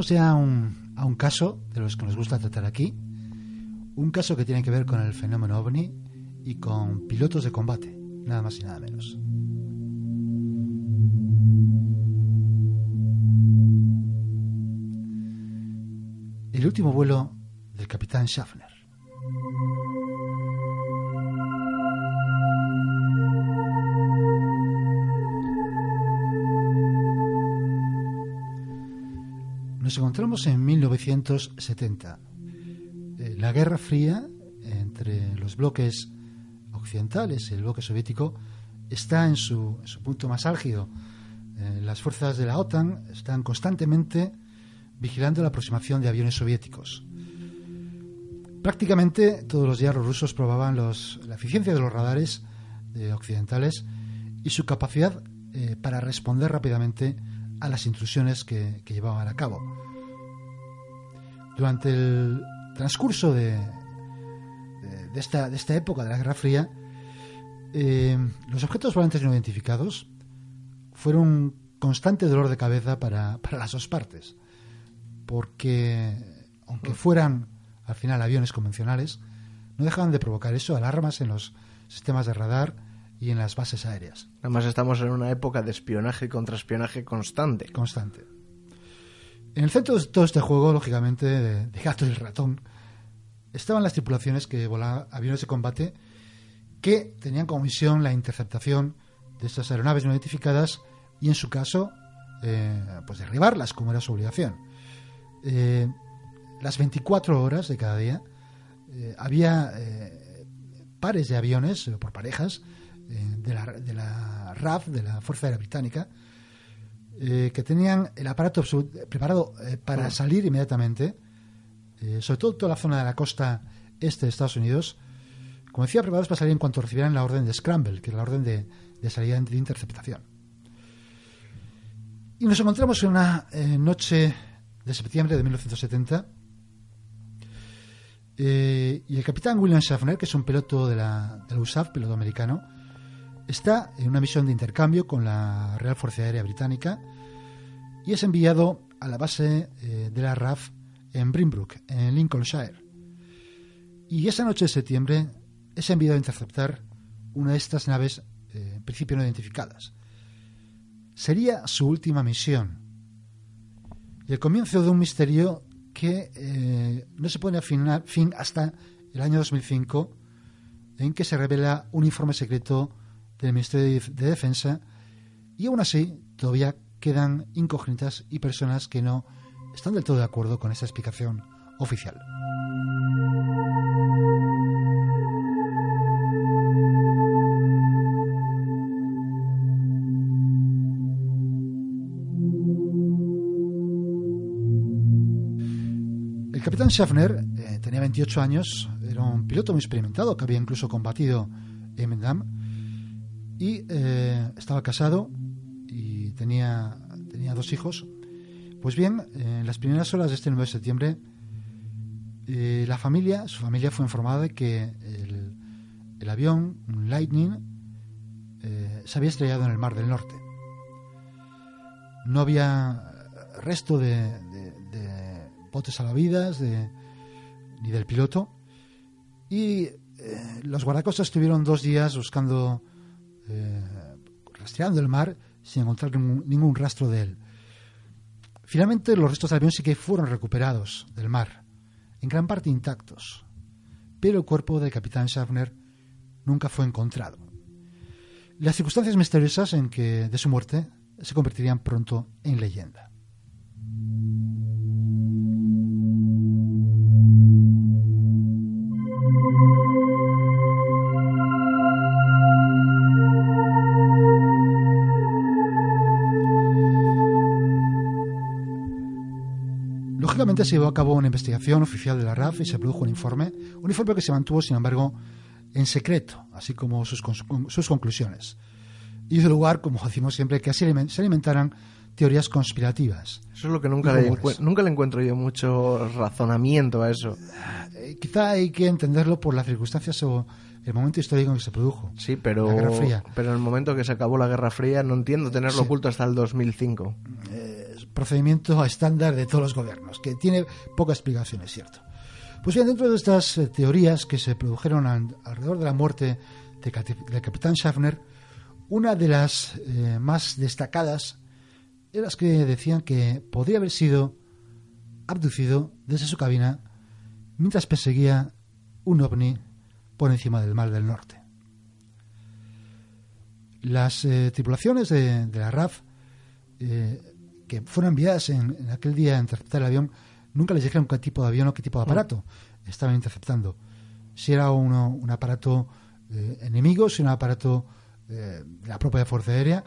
Llegamos ya a un, a un caso de los que nos gusta tratar aquí, un caso que tiene que ver con el fenómeno ovni y con pilotos de combate, nada más y nada menos. El último vuelo del capitán Schaffner. Nos encontramos en 1970. Eh, La Guerra Fría entre los bloques occidentales y el bloque soviético está en su, punto más álgido. Eh, las fuerzas de la OTAN están constantemente vigilando la aproximación de aviones soviéticos. Prácticamente todos los días los rusos probaban la eficiencia de los radares eh, occidentales y su capacidad para responder rápidamente a las intrusiones que llevaban a cabo. Durante el transcurso de, de- de esta, de esta época de la Guerra Fría, eh, los objetos volantes no identificados fueron un constante dolor de cabeza para, para las dos partes, porque aunque fueran al final aviones convencionales, no dejaban de provocar eso, alarmas en los sistemas de radar y en las bases aéreas. Además estamos en una época de espionaje y contraespionaje constante. constante. En el centro de todo este juego, lógicamente, de, gato y ratón, estaban las tripulaciones que volaban aviones de combate que tenían como misión la interceptación de estas aeronaves no identificadas y, en su caso, eh, pues derribarlas, como era su obligación. Eh, las 24 horas de cada día eh, había pares de aviones, por parejas, de, la, de la RAF, de la Fuerza Aérea Británica, eh, que tenían el aparato preparado eh, para salir inmediatamente, eh, sobre todo toda la zona de la costa este de Estados Unidos, como decía, preparados para salir en cuanto recibieran la orden de Scramble, que es la orden de, de salida de interceptación. Y nos encontramos en una noche de septiembre de 1970 eh, y el capitán William Schaffner, que es un piloto de la, de la USAF, piloto americano, está en una misión de intercambio con la Real Fuerza Aérea Británica y es enviado a la base eh, de la RAF en Brimbrook, en Lincolnshire. Y esa noche de septiembre es enviado a interceptar una de estas naves, eh, en principio no identificadas. Sería su última misión y el comienzo de un misterio que eh, no se pone a fin hasta el año 2005, en que se revela un informe secreto del Ministerio de Defensa y aún así todavía quedan incógnitas y personas que no están del todo de acuerdo con esa explicación oficial. El capitán Schaffner eh, tenía 28 años, era un piloto muy experimentado que había incluso combatido en Vietnam y eh, estaba casado tenía, tenía dos hijos. Pues bien, en las primeras horas de este 9 de septiembre, eh, la familia, su familia fue informada de que el, el avión, un Lightning, eh, se había estrellado en el Mar del Norte. No había resto de, de- de botes salvavidas ni del piloto. Y eh, los guardacostas estuvieron dos días buscando, rastreando el mar sin encontrar ningún, rastro de él. Finalmente, los restos del avión sí que fueron recuperados del mar, en gran parte intactos, pero el cuerpo del capitán Schaffner nunca fue encontrado. Las circunstancias misteriosas en que de su muerte se convertirían pronto en leyenda. Lógicamente se llevó a cabo una investigación oficial de la RAF y se produjo un informe, un informe que se mantuvo, sin embargo, en secreto, así como sus, sus conclusiones. Y dio lugar, como decimos siempre, que así se alimentaran teorías conspirativas. Eso es lo que nunca le, nunca le encuentro yo mucho razonamiento a eso. Eh, quizá hay que entenderlo por las circunstancias o el momento histórico en que se produjo. Sí, pero, La Guerra Fría. pero en el momento que se acabó la Guerra Fría no entiendo tenerlo Sí. oculto hasta el 2005. Procedimiento estándar de todos los gobiernos, que tiene poca explicación, es cierto. Pues bien, dentro de estas eh, teorías que se produjeron alrededor de la muerte del capitán Schaffner, una de las eh, más destacadas era las que decían que podría haber sido abducido desde su cabina mientras perseguía un ovni por encima del Mar del Norte. Las eh, tripulaciones de, la RAF que fueron enviadas en, aquel día a interceptar el avión nunca les dijeron qué tipo de avión o qué tipo de aparato estaban interceptando. Si era un aparato eh, enemigo, si era un aparato eh, de la propia Fuerza Aérea,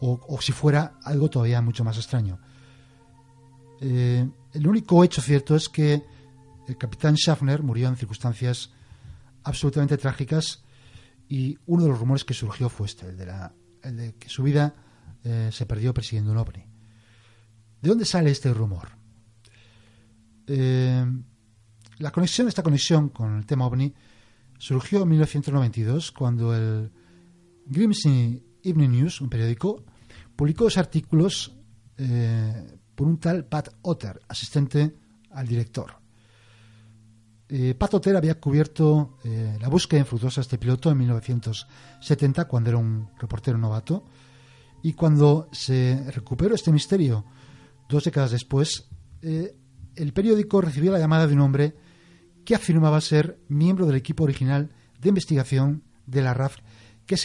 o, si fuera algo todavía mucho más extraño. Eh, el único hecho cierto es que el capitán Schaffner murió en circunstancias absolutamente trágicas y uno de los rumores que surgió fue este, el de, la, el de que su vida se perdió persiguiendo un ovni. ¿De dónde sale este rumor? Eh, la conexión, esta conexión con el tema ovni surgió en 1992 cuando el Grimsby Evening News, un periódico, publicó dos artículos eh, por un tal Pat Otter, asistente al director. Eh, Pat Otter había cubierto la búsqueda infructuosa de este piloto en 1970 cuando era un reportero novato y cuando se recuperó este misterio Dos décadas después, eh, el periódico recibió la llamada de un hombre que afirmaba ser miembro del equipo original de investigación de la RAF que,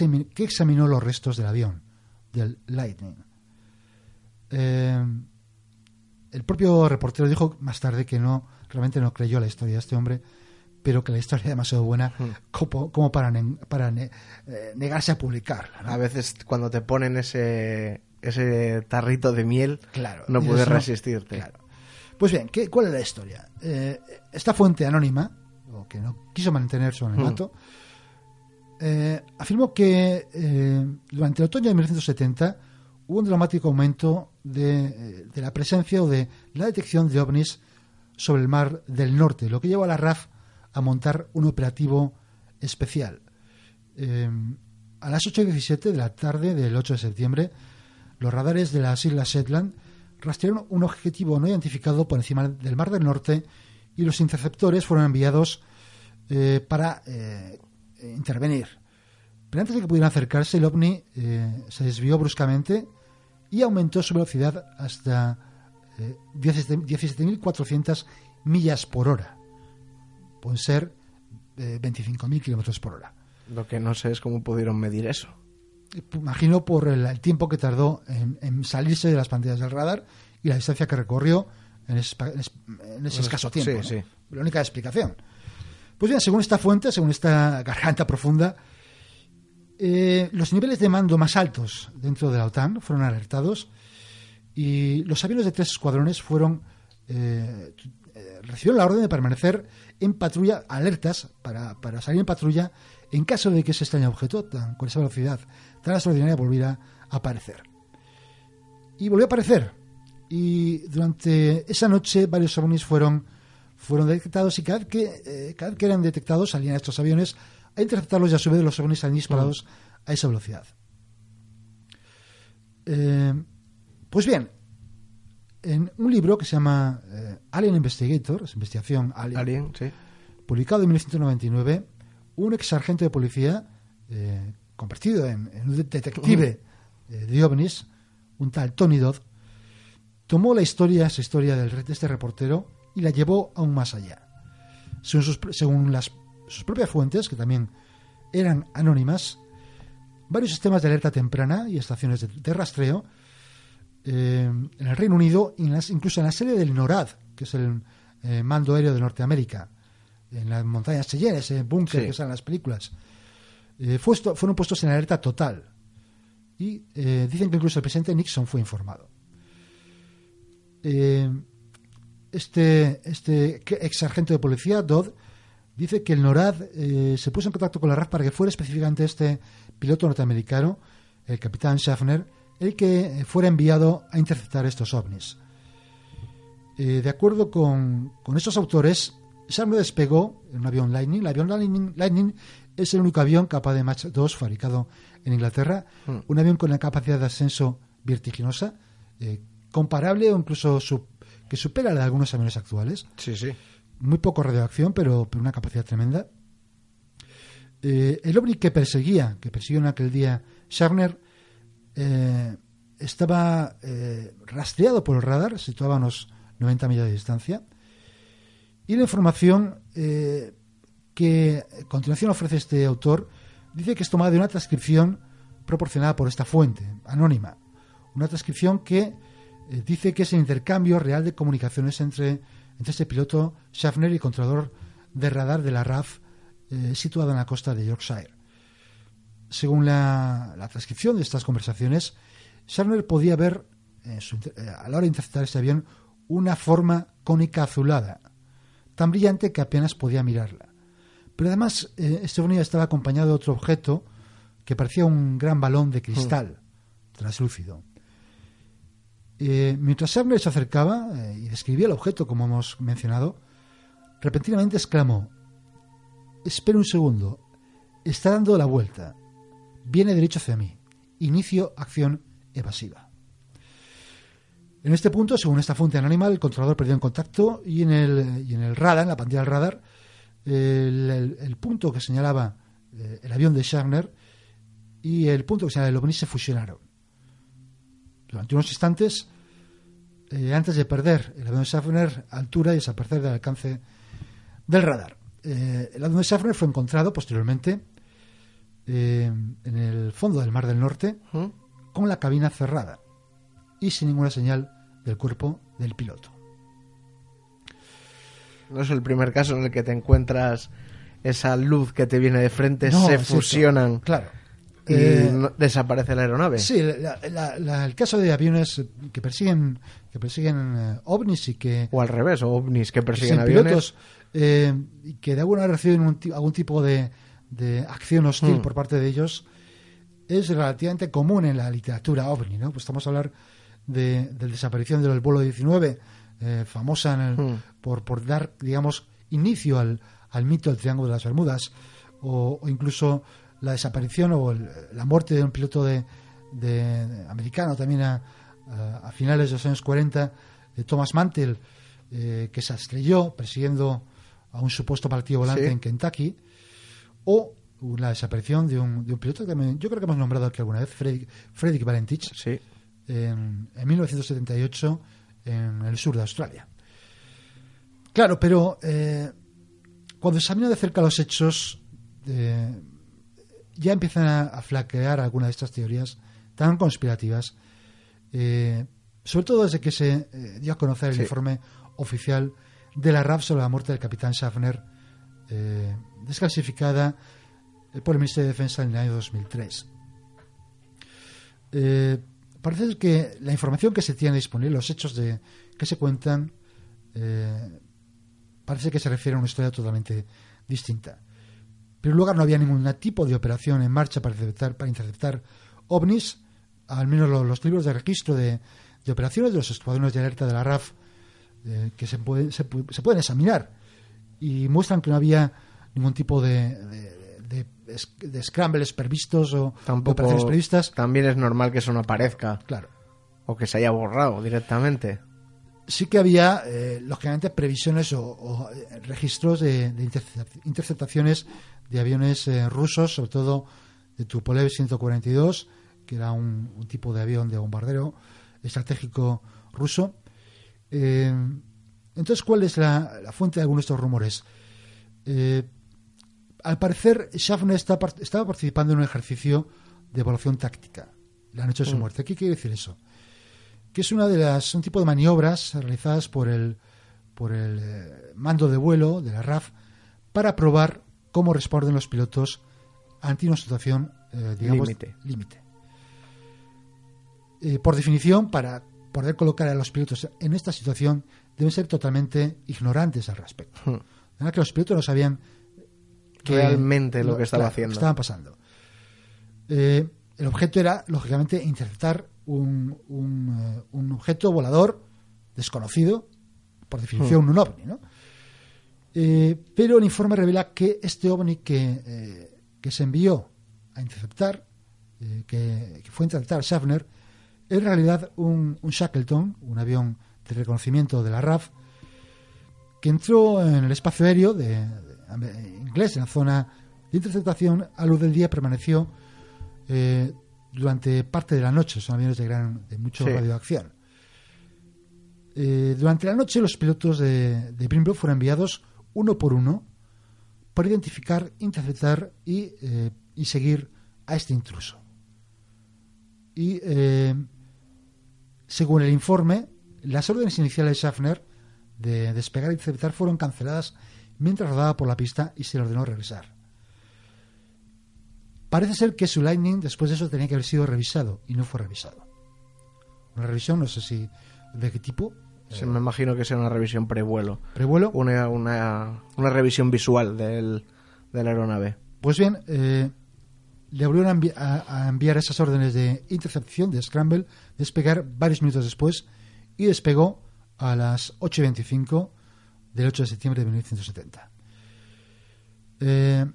examinó los restos del avión, del Lightning. Eh, el propio reportero dijo más tarde que no realmente no creyó la historia de este hombre, pero que la historia era demasiado buena hmm. como, para, para eh, negarse a publicarla. A veces cuando te ponen ese, ese tarrito de miel, claro, no puedes resistirte. Pues bien, ¿qué, ¿cuál es la historia? Eh, esta fuente anónima, o que no quiso mantener su anonimato, hmm. eh, afirmó que eh, durante el otoño de 1970 hubo un dramático aumento de, de, la presencia o de la detección de ovnis sobre el mar del norte, lo que llevó a la RAF a montar un operativo especial. a las 8.17 de la tarde del 8 de septiembre, los radares de las Islas Shetland rastrearon un objetivo no identificado por encima del Mar del Norte y los interceptores fueron enviados eh, para eh, intervenir. Pero antes de que pudieran acercarse, el ovni eh, se desvió bruscamente y aumentó su velocidad hasta 17.400 millas por hora. Pueden ser 25.000 kilómetros por hora. Lo que no sé es cómo pudieron medir eso imagino por el, tiempo que tardó en, salirse de las pantallas del radar y la distancia que recorrió en ese, escaso tiempo. La única explicación. Pues bien, según esta fuente, según esta garganta profunda, eh, los niveles de mando más altos dentro de la OTAN fueron alertados y los aviones de tres escuadrones fueron eh, eh, recibieron la orden de permanecer en patrulla, alertas para, para salir en patrulla en caso de que ese extraño objeto, tan, con esa velocidad tan extraordinaria, volviera a aparecer. Y volvió a aparecer. Y durante esa noche varios ovnis fueron, fueron detectados y cada vez, que, eh, cada que eran detectados salían estos aviones a interceptarlos y a su vez los ovnis salían disparados a esa velocidad. Eh, pues bien, en un libro que se llama eh, Alien Investigator, investigación Alien, publicado en 1999, un ex sargento de policía eh, convertido en, un detective eh, de ovnis, un tal Tony Dodd, tomó la historia, esa historia del, de este reportero y la llevó aún más allá. Según sus, según las, sus propias fuentes, que también eran anónimas, varios sistemas de alerta temprana y estaciones de, rastreo eh, en el Reino Unido, incluso en la sede del NORAD, que es el mando aéreo de Norteamérica, en las montañas Cheyenne, ese búnker que salen en las películas, eh, fueron puestos en alerta total. Y eh, dicen que incluso el presidente Nixon fue informado. Eh, este, este ex sargento de policía, Dodd, dice que el NORAD se puso en contacto con la RAF para que fuera específicamente este piloto norteamericano, el capitán Schaffner, el que fuera enviado a interceptar estos ovnis. de acuerdo con, con estos autores, Sharp despegó en un avión Lightning. El avión Lightning, es el único avión capaz de Mach 2 fabricado en Inglaterra. Hmm. Un avión con una capacidad de ascenso vertiginosa, eh, comparable o incluso que supera la de algunos aviones actuales. Sí, sí. Muy poco radioacción, pero, pero una capacidad tremenda. Eh, el ovni que perseguía, que persiguió en aquel día Sharner, eh, estaba rastreado por el radar, situaba a unos 90 millas de distancia, y la información que a continuación ofrece este autor dice que es tomada de una transcripción proporcionada por esta fuente, anónima. Una transcripción que dice que es el intercambio real de comunicaciones entre, entre este piloto Schaffner y el controlador de radar de la RAF eh, situada en la costa de Yorkshire. Según la, transcripción de estas conversaciones, Sharner podía ver, eh, a la hora de interceptar este avión, una forma cónica azulada, tan brillante que apenas podía mirarla. Pero además, eh, este estaba acompañado de otro objeto que parecía un gran balón de cristal, hmm. translúcido. mientras Sharner se acercaba y describía el objeto, como hemos mencionado, repentinamente exclamó: Espera un segundo. Está dando la vuelta. Viene derecho hacia mí. Inicio acción evasiva. En este punto, según esta fuente animal, el controlador perdió en contacto y en el, y en el radar, en la pantalla del radar, el, punto que señalaba eh, el avión de Schaffner y el punto que señalaba el ovni se fusionaron. Durante unos instantes, eh, antes de perder el avión de Schaffner altura y desaparecer del alcance del radar. Eh, el avión de Schaffner fue encontrado posteriormente eh, en el fondo del Mar del Norte con la cabina cerrada y sin ninguna señal del cuerpo del piloto. No es el primer caso en el que te encuentras esa luz que te viene de frente, se fusionan. Claro. Y eh, desaparece la aeronave. Sí, el caso de aviones que persiguen que persiguen ovnis y que o al revés, ovnis que persiguen aviones eh, que de alguna reciben algún tipo de, acción hostil hmm. por parte de ellos, es relativamente común en la literatura ovni, ¿no? Pues estamos a hablar de, la desaparición del vuelo 19, eh, famosa hmm. por, por dar, digamos, inicio al, mito del Triángulo de las Bermudas, o, incluso la desaparición o la muerte de un piloto de, americano también a, finales de los años 40, de Thomas Mantle, eh, que se estrelló persiguiendo a un supuesto partido volante en Kentucky, o la desaparición de un, de un piloto que yo creo que hemos nombrado aquí alguna vez, Frederick Valentich, sí. En, 1978 en el sur de Australia. Claro, pero eh, cuando examina de cerca los hechos, eh, ya empiezan a, flaquear algunas de estas teorías tan conspirativas, eh, sobre todo desde que se dio a conocer el informe oficial de la RAF sobre la muerte del capitán Schaffner, eh, desclasificada por el Ministerio de Defensa en el año 2003. Eh, parece que la información que se tiene disponible, los hechos de, que se cuentan, eh, parece que se refiere a una historia totalmente distinta. En primer lugar, no había ningún tipo de operación en marcha para interceptar, ovnis, al menos los, libros de registro de, operaciones de los escuadrones de alerta de la RAF eh, que se, puede, se, pueden examinar y muestran que no había ningún tipo de, scrambles previstos o operaciones previstas. También es normal que eso no aparezca. Claro. O que se haya borrado directamente. Sí que había, eh, lógicamente, previsiones o, eh, registros de, interceptaciones de aviones rusos, sobre todo de Tupolev 142, que era un, un, tipo de avión de bombardero estratégico ruso, eh, entonces, ¿cuál es la, fuente de algunos de estos rumores? Eh, al parecer, Schaffner estaba participando en un ejercicio de evaluación táctica la noche de su mm. muerte. ¿Qué quiere decir eso? Que es una de las, un tipo de maniobras realizadas por el, por el eh, mando de vuelo de la RAF para probar cómo responden los pilotos ante una situación, digamos, límite. por definición, para poder colocar a los pilotos en esta situación deben ser totalmente ignorantes al respecto. Hmm. Que los pilotos no sabían realmente lo, que estaba haciendo. estaban pasando. Eh, el objeto era, lógicamente, interceptar un, un, eh, objeto volador desconocido, por definición hmm. un ovni, ¿no? Eh, pero el informe revela que este ovni que, que se envió a interceptar, que, que, fue a interceptar Schaffner, en realidad un, Shackleton, un avión de reconocimiento de la RAF, que entró en el espacio aéreo de, inglés, en la zona de interceptación, a luz del día permaneció eh, durante parte de la noche. Son aviones de, gran, de mucha radioacción. Eh, durante la noche, los pilotos de, de fueron enviados uno por uno para identificar, interceptar y, eh, y seguir a este intruso. Y según el informe, las órdenes iniciales de Schaffner de despegar e interceptar fueron canceladas mientras rodaba por la pista y se le ordenó regresar. Parece ser que su Lightning después de eso tenía que haber sido revisado y no fue revisado. Una revisión, no sé si de qué tipo. Se me imagino que sea una revisión prevuelo. ¿Prevuelo? Una, una, una revisión visual del, de la aeronave. Pues bien, eh, le volvieron a, enviar esas órdenes de intercepción de Scramble, despegar varios minutos después y despegó a las 8.25 del 8 de septiembre de 1970. Eh,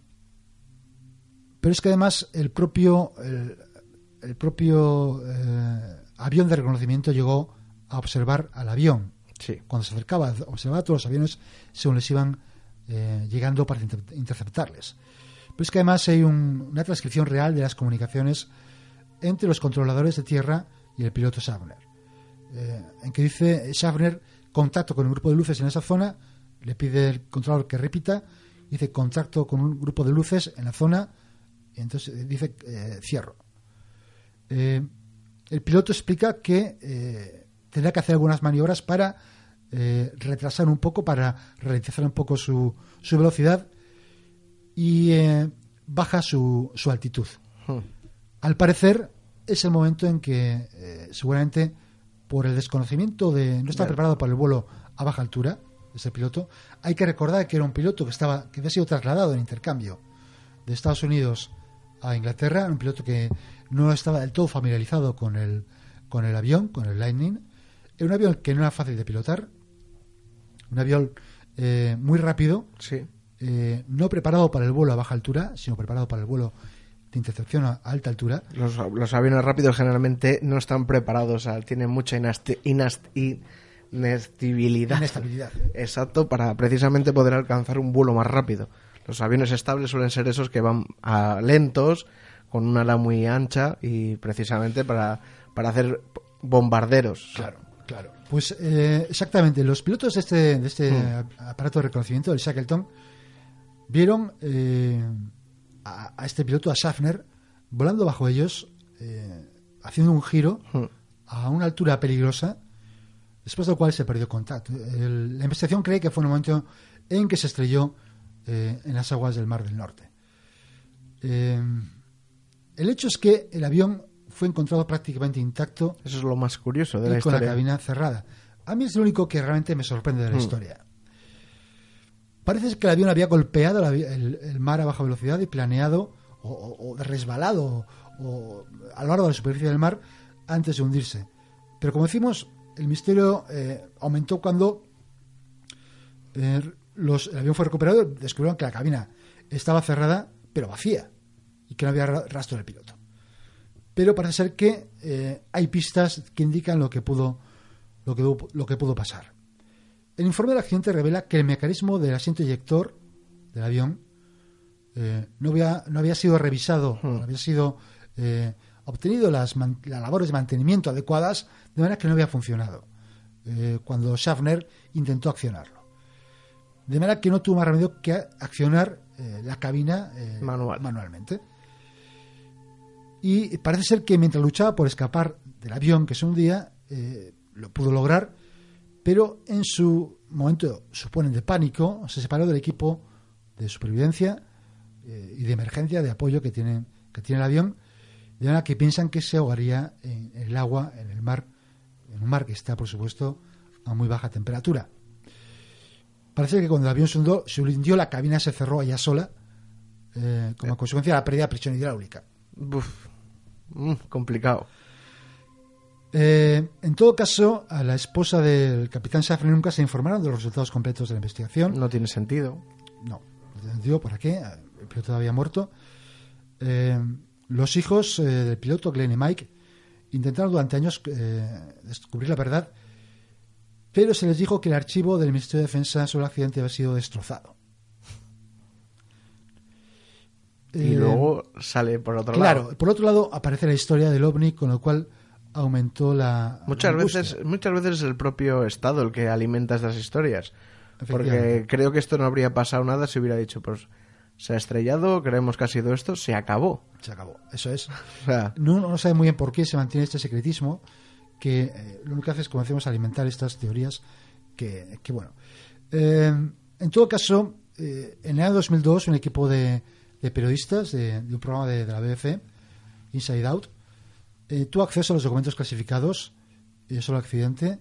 pero es que además el propio, el, propio eh, avión de reconocimiento llegó a observar al avión. Sí. Cuando se acercaba, observaba todos los aviones según les iban eh, llegando para interceptarles. Pero es que además hay una transcripción real de las comunicaciones entre los controladores de tierra y el piloto Schaffner. Eh, en que dice Schaffner contacto con un grupo de luces en esa zona, le pide el controlador que repita, dice contacto con un grupo de luces en la zona, y entonces dice eh, cierro. Eh, el piloto explica que tendrá que hacer algunas maniobras para retrasar un poco, para ralentizar un poco su, su velocidad y eh, baja su, su altitud. Hmm. Al parecer es el momento en que eh, seguramente por el desconocimiento de no estar preparado para el vuelo a baja altura ese piloto. Hay que recordar que era un piloto que estaba que había sido trasladado en intercambio de Estados Unidos a Inglaterra un piloto que no estaba del todo familiarizado con el con el avión con el Lightning. Era un avión que no era fácil de pilotar un avión eh, muy rápido sí. eh, no preparado para el vuelo a baja altura, sino preparado para el vuelo de intercepción a alta altura. Los, aviones rápidos generalmente no están preparados, tienen mucha inestabilidad. Exacto, para precisamente poder alcanzar un vuelo más rápido. Los aviones estables suelen ser esos que van a lentos, con una ala muy ancha y precisamente para, para hacer bombarderos. Claro, claro. Pues eh, exactamente, los pilotos de este, de este hmm. aparato de reconocimiento, del Shackleton, vieron eh, a, este piloto, a Schaffner, volando bajo ellos, eh, haciendo un giro hmm. a una altura peligrosa, después del cual se perdió contacto. la investigación cree que fue en el momento en que se estrelló eh, en las aguas del Mar del Norte. el hecho es que el avión fue encontrado prácticamente intacto. Eso es lo más curioso de la historia. Con la cabina cerrada. A mí es lo único que realmente me sorprende de la hmm. historia. Parece que el avión había golpeado el, mar a baja velocidad y planeado o, resbalado o, a lo largo de la superficie del mar antes de hundirse. Pero como decimos, el misterio eh, aumentó cuando eh, los, el avión fue recuperado descubrieron que la cabina estaba cerrada pero vacía y que no había rastro del piloto. Pero parece ser que eh, hay pistas que indican lo que pudo, lo que, lo que pudo pasar. El informe del accidente revela que el mecanismo del asiento eyector del avión eh, no, había, no había sido revisado, hmm. no había sido eh, obtenido las, labores de mantenimiento adecuadas, de manera que no había funcionado eh, cuando Schaffner intentó accionarlo. De manera que no tuvo más remedio que accionar la cabina manualmente. Y parece ser que mientras luchaba por escapar del avión que se hundía, lo pudo lograr pero en su momento, suponen, de pánico, se separó del equipo de supervivencia eh, y de emergencia, de apoyo que tiene, que tiene el avión, de manera que piensan que se ahogaría en, el agua, en el mar, en un mar que está, por supuesto, a muy baja temperatura. Parece que cuando el avión se hundió, se hundió la cabina se cerró allá sola, eh, como consecuencia de la pérdida de presión hidráulica. Uf, mm, complicado. Eh, en todo caso, a la esposa del capitán Schaffner nunca se informaron de los resultados completos de la investigación. No tiene sentido. No, no tiene sentido. ¿Para qué? El piloto había muerto. Eh, los hijos eh, del piloto, Glenn y Mike, intentaron durante años eh, descubrir la verdad, pero se les dijo que el archivo del Ministerio de Defensa sobre el accidente había sido destrozado. Y Eh, luego sale por otro Claro, lado. por otro lado aparece la historia del ovni, con lo cual aumentó la. Muchas la veces, muchas veces es el propio Estado el que alimenta estas historias. Porque creo que esto no habría pasado nada si hubiera dicho, pues se ha estrellado, creemos que ha sido esto, se acabó. Se acabó. Eso es. O sea, No, no sabe muy bien por qué se mantiene este secretismo, que eh, lo único que hace es, como decimos, alimentar estas teorías que, que, bueno. Eh, en todo caso, eh, en el año 2002, un equipo de, de periodistas de, de un programa de, de la BBC, Inside Out, eh, tuvo acceso a los documentos clasificados eh, sobre el accidente,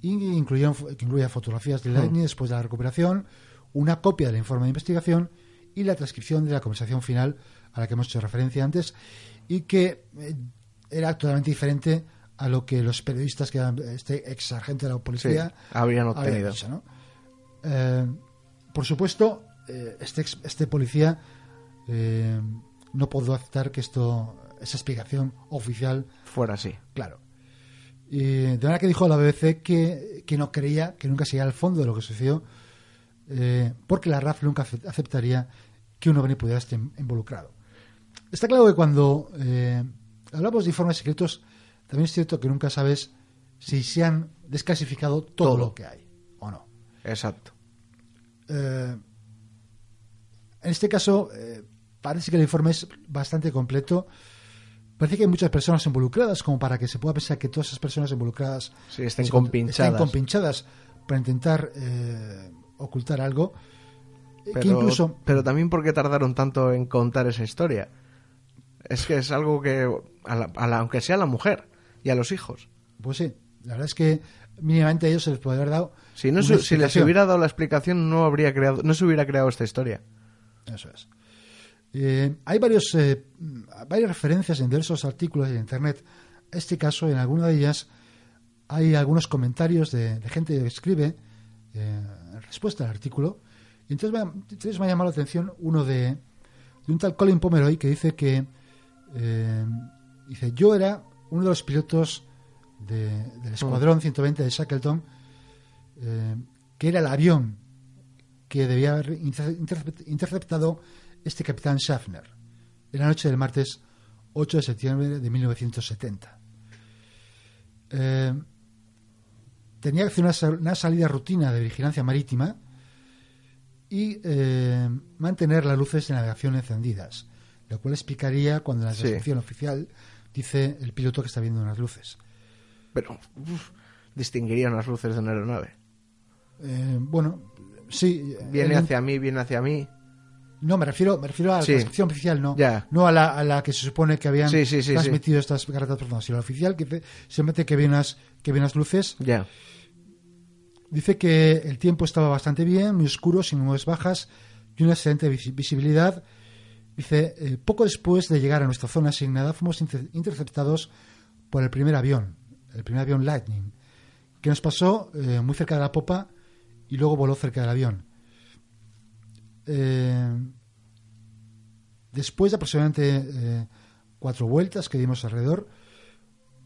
y que incluía fotografías de Lightning después de la recuperación, una copia del informe de investigación y la transcripción de la conversación final a la que hemos hecho referencia antes, y que eh, era totalmente diferente a lo que los periodistas que eran este ex sargento de la sí, policía habrían habían obtenido. Eh, por supuesto, eh, este, ex- este policía eh, no pudo aceptar que esto, esa explicación oficial, Fuera así. claro. Y de manera que dijo a la BBC que, que no creía, que nunca se llegara al fondo de lo que sucedió, eh, porque la RAF nunca ace- aceptaría que un ovni pudiera estar involucrado. Está claro que cuando eh, hablamos de informes secretos, también es cierto que nunca sabes si se han desclasificado todo, Todo. lo que hay o no. Exacto. Eh, en este caso, eh, parece que el informe es bastante completo. Parece que hay muchas personas involucradas, como para que se pueda pensar que todas esas personas involucradas Sí, estén se- compinchadas. estén compinchadas para intentar eh, ocultar algo. Pero, que incluso, pero también por qué tardaron tanto en contar esa historia. Es que es algo que, a la- a la- aunque sea a la mujer y a los hijos. pues sí, la verdad es que mínimamente a ellos se les puede haber dado. Si, no si les hubiera dado la explicación, no, habría creado, no se hubiera creado esta historia. Eso es. Eh, hay varios, eh, varias referencias en diversos artículos en Internet. a Este caso, en alguna de ellas, hay algunos comentarios de, de gente que escribe eh, en respuesta al artículo. Entonces me, ha- entonces me ha llamado la atención uno de, de un tal Colin Pomeroy que dice que eh, dice yo era uno de los pilotos de- del escuadrón 120 de Shackleton eh, que era el avión que debía haber inter- intercept- interceptado este capitán Schaffner en la noche del martes 8 de septiembre de 1970. Eh, tenía que hacer una salida rutina de vigilancia marítima y eh, mantener las luces de navegación encendidas, lo cual explicaría cuando en la Sí. descripción oficial dice el piloto que está viendo unas luces. Pero uf, distinguirían las luces de una aeronave. Eh, bueno, sí. Viene el- hacia mí, viene hacia mí. No, me refiero, me refiero a la Sí. transcripción oficial, no. Ya. No a la, a la que se supone que habían Sí, sí, sí, transmitido estas cartas personas, sino la oficial que simplemente que ve unas, que ve unas luces. Ya. Dice que el tiempo estaba bastante bien, muy oscuro, sin nubes bajas y una excelente visi- visibilidad. Dice, eh, poco después de llegar a nuestra zona asignada, fuimos inter- interceptados por el primer avión, el primer avión Lightning, que nos pasó eh, muy cerca de la popa y luego voló cerca del avión. Eh, después de aproximadamente cuatro vueltas que dimos alrededor,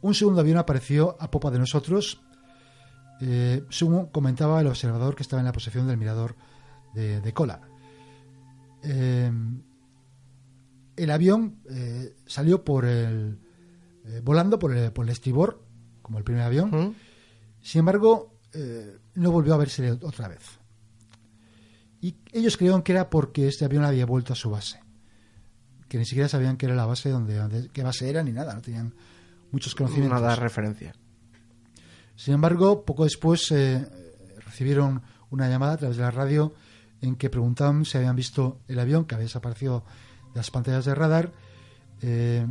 un segundo avión apareció a popa de nosotros, eh, según comentaba el observador que estaba en la posición del mirador de, de cola. Eh, el avión eh, salió por el eh, volando por el, por el estribor, como el primer avión. ¿Mm? Sin embargo, eh, no volvió a verse otra vez. Y ellos creyeron que era porque este avión había vuelto a su base. Que ni siquiera sabían que era la base donde, donde- qué base era ni nada, no tenían muchos conocimientos. Nada referencia. Sin embargo, poco después eh, recibieron una llamada a través de la radio en que preguntaban si habían visto el avión que había desaparecido de las pantallas de radar. Eh,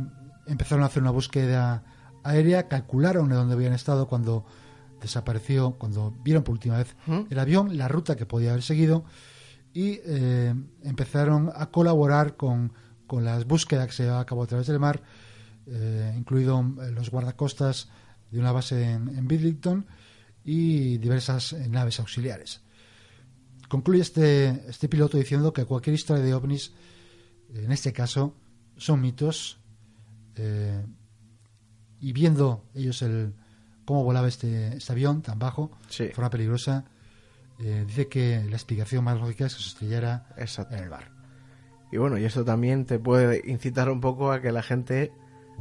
empezaron a hacer una búsqueda aérea, calcularon de dónde habían estado cuando desapareció, cuando vieron por última vez el avión, la ruta que podía haber seguido y eh, empezaron a colaborar con, con las búsquedas que se llevaban a cabo a través del mar, eh, incluido los guardacostas de una base en, en Bridlington y diversas naves auxiliares. Concluye este, este piloto diciendo que cualquier historia de ovnis, en este caso, son mitos eh, y viendo ellos el cómo volaba este, este avión tan bajo, Sí. de forma peligrosa, eh, dice que la explicación más lógica es que se estrellara Exacto. en el bar. Y bueno, y esto también te puede incitar un poco a que la gente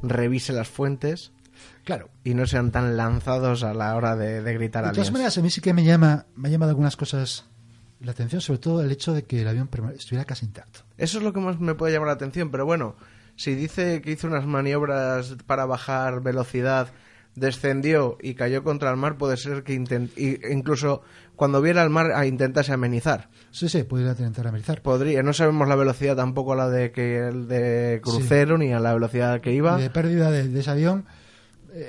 revise las fuentes Claro. y no sean tan lanzados a la hora de, de gritar De todas maneras, a mí sí que me llama, me ha llamado algunas cosas la atención, sobre todo el hecho de que el avión estuviera casi intacto. Eso es lo que más me puede llamar la atención, pero bueno, si dice que hizo unas maniobras para bajar velocidad, descendió y cayó contra el mar, puede ser que incluso cuando viera el mar a intentase amenizar. Sí, sí, podría intentar amenizar. Podría, no sabemos la velocidad tampoco a la de que el de crucero ni a la velocidad que iba. De pérdida de, de ese avión,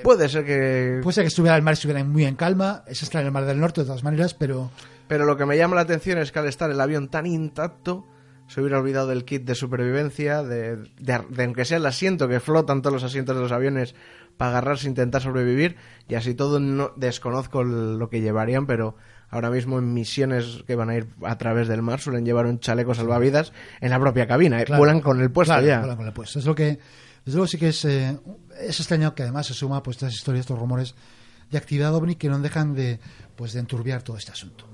Puede ser que puede ser que estuviera el mar, estuviera muy en calma, es está en el mar del norte de todas maneras, pero Pero lo que me llama la atención es que al estar el avión tan intacto, se hubiera olvidado del kit de supervivencia, de, de, de aunque sea el asiento, que flotan todos los asientos de los aviones para agarrarse e intentar sobrevivir, y así todo no desconozco lo que llevarían, pero ahora mismo en misiones que van a ir a través del mar suelen llevar un chaleco salvavidas en la propia cabina, ¿eh? Claro. vuelan con el puesto Claro, ya. vuelan con el puesto. Es lo que, desde luego sí que es, eh, es extraño que además se suma pues estas historias, estos rumores de actividad ovni que no dejan de, pues, de enturbiar todo este asunto.